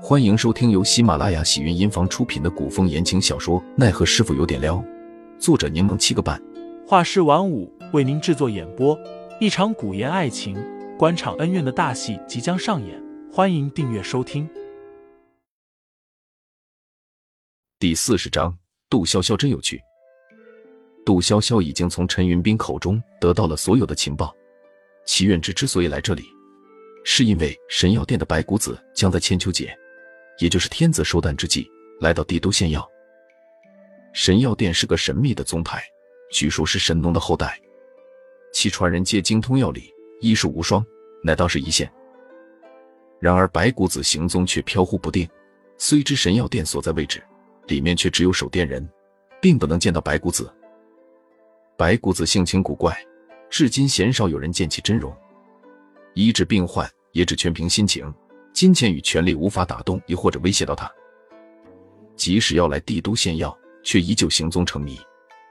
欢迎收听由喜马拉雅喜云音房出品的古风言情小说《奈何师傅有点撩》，作者柠檬七个半，画师晚舞为您制作演播。一场古言爱情、官场恩怨的大戏即将上演，欢迎订阅收听。第四十章，杜潇潇真有趣。杜潇潇已经从陈云斌口中得到了所有的情报。齐远之之所以来这里，是因为神药店的白骨子将在千秋节。也就是天子寿诞之际，来到帝都献药。神药店是个神秘的宗派，据说是神农的后代，其传人皆精通药理，医术无双，乃道士一线。然而白骨子行踪却飘忽不定，虽知神药店所在位置，里面却只有守店人，并不能见到白骨子。白骨子性情古怪，至今鲜少有人见其真容，医治病患也只全凭心情。金钱与权力无法打动，亦或者威胁到他。即使要来帝都献药，却依旧行踪成谜，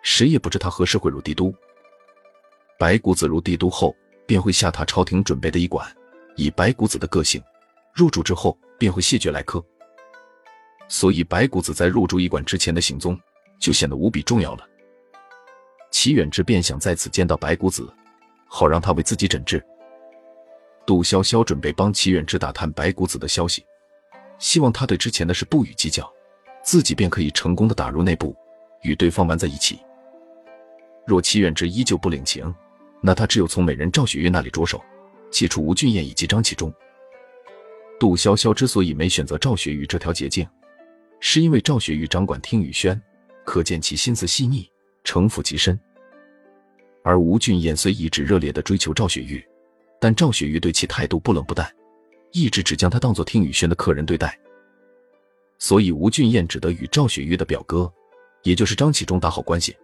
谁也不知他何时会入帝都。白骨子入帝都后，便会下榻朝廷准备的医馆。以白骨子的个性，入住之后便会谢绝来客。所以，白骨子在入住医馆之前的行踪就显得无比重要了。齐远之便想在此见到白骨子，好让他为自己诊治。杜潇潇准备帮齐远之打探白骨子的消息，希望他对之前的事不予计较，自己便可以成功的打入内部，与对方玩在一起。若齐远之依旧不领情，那他只有从美人赵雪玉那里着手，解除吴俊彦以及张启忠。杜潇潇之所以没选择赵雪玉这条捷径，是因为赵雪玉掌管听雨轩，可见其心思细腻，城府极深。而吴俊彦虽一直热烈的追求赵雪玉。但赵雪玉对其态度不冷不淡，一直只将他当做听雨轩的客人对待，所以吴俊彦只得与赵雪玉的表哥，也就是张启忠打好关系。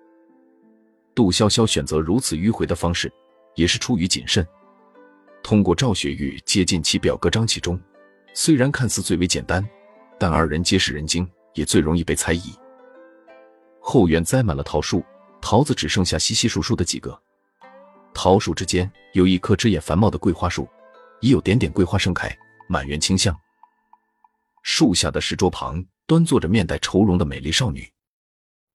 杜潇潇选择如此迂回的方式，也是出于谨慎。通过赵雪玉接近其表哥张启忠，虽然看似最为简单，但二人皆是人精，也最容易被猜疑。后园栽满了桃树，桃子只剩下稀稀疏疏的几个。桃树之间有一棵枝叶繁茂的桂花树，已有点点桂花盛开，满园清香。树下的石桌旁端坐着面带愁容的美丽少女。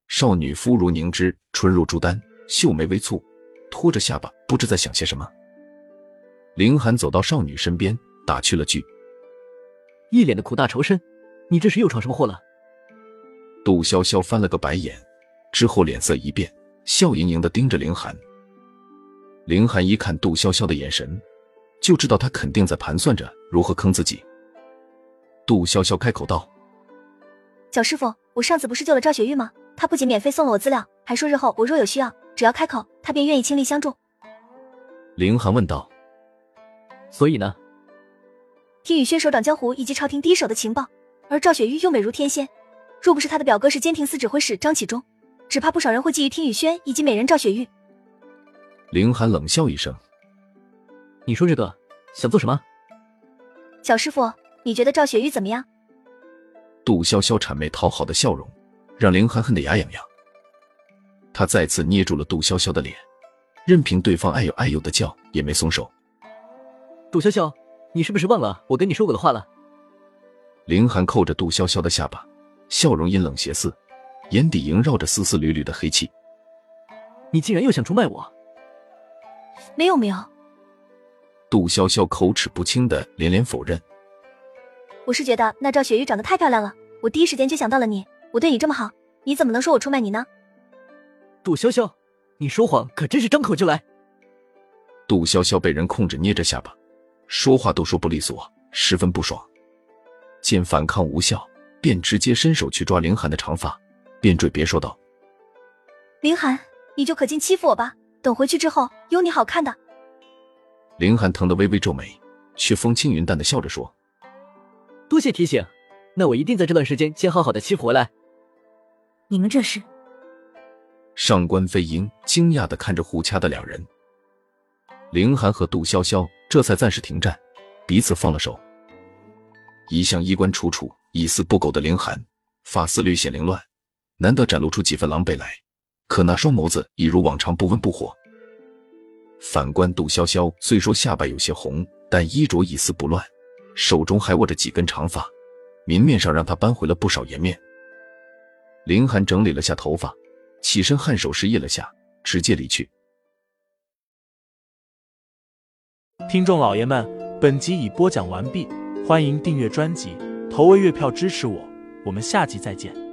少女肤如凝脂，唇如朱丹，秀眉微蹙，托着下巴，不知在想些什么。凌寒走到少女身边，打趣了句：“一脸的苦大仇深，你这是又闯什么祸了？”杜潇潇翻了个白眼，之后脸色一变，笑盈盈的盯着凌寒。凌寒一看杜潇潇的眼神，就知道他肯定在盘算着如何坑自己。杜潇潇开口道：“小师傅，我上次不是救了赵雪玉吗？他不仅免费送了我资料，还说日后我若有需要，只要开口，他便愿意倾力相助。”凌寒问道：“所以呢？”听雨轩手掌江湖以及朝廷第一手的情报，而赵雪玉又美如天仙，若不是他的表哥是监庭司指挥使张启忠，只怕不少人会觊觎听雨轩以及美人赵雪玉。凌寒冷笑一声：“你说这个想做什么？”小师傅，你觉得赵雪玉怎么样？杜潇潇谄媚讨好的笑容，让凌寒恨得牙痒痒。他再次捏住了杜潇潇的脸，任凭对方哎呦哎呦的叫，也没松手。杜潇潇，你是不是忘了我跟你说过的话了？凌寒扣着杜潇潇的下巴，笑容阴冷邪肆，眼底萦绕着丝丝缕缕的黑气。你竟然又想出卖我！没有没有，杜潇潇口齿不清的连连否认。我是觉得那赵雪玉长得太漂亮了，我第一时间就想到了你。我对你这么好，你怎么能说我出卖你呢？杜潇潇，你说谎可真是张口就来。杜潇潇被人控制捏着下巴，说话都说不利索，十分不爽。见反抗无效，便直接伸手去抓凌寒的长发，便嘴别说道：“凌寒，你就可劲欺负我吧。”等回去之后，有你好看的。凌寒疼得微微皱眉，却风轻云淡的笑着说：“多谢提醒，那我一定在这段时间先好好的欺负回来。”你们这是？上官飞鹰惊讶的看着互掐的两人。凌寒和杜潇潇这才暂时停战，彼此放了手。一向衣冠楚楚、一丝不苟的凌寒，发丝略显凌乱，难得展露出几分狼狈来。可那双眸子一如往常不温不火。反观杜潇潇，虽说下巴有些红，但衣着一丝不乱，手中还握着几根长发，明面上让他扳回了不少颜面。林寒整理了下头发，起身颔首示意了下，直接离去。听众老爷们，本集已播讲完毕，欢迎订阅专辑，投喂月票支持我，我们下集再见。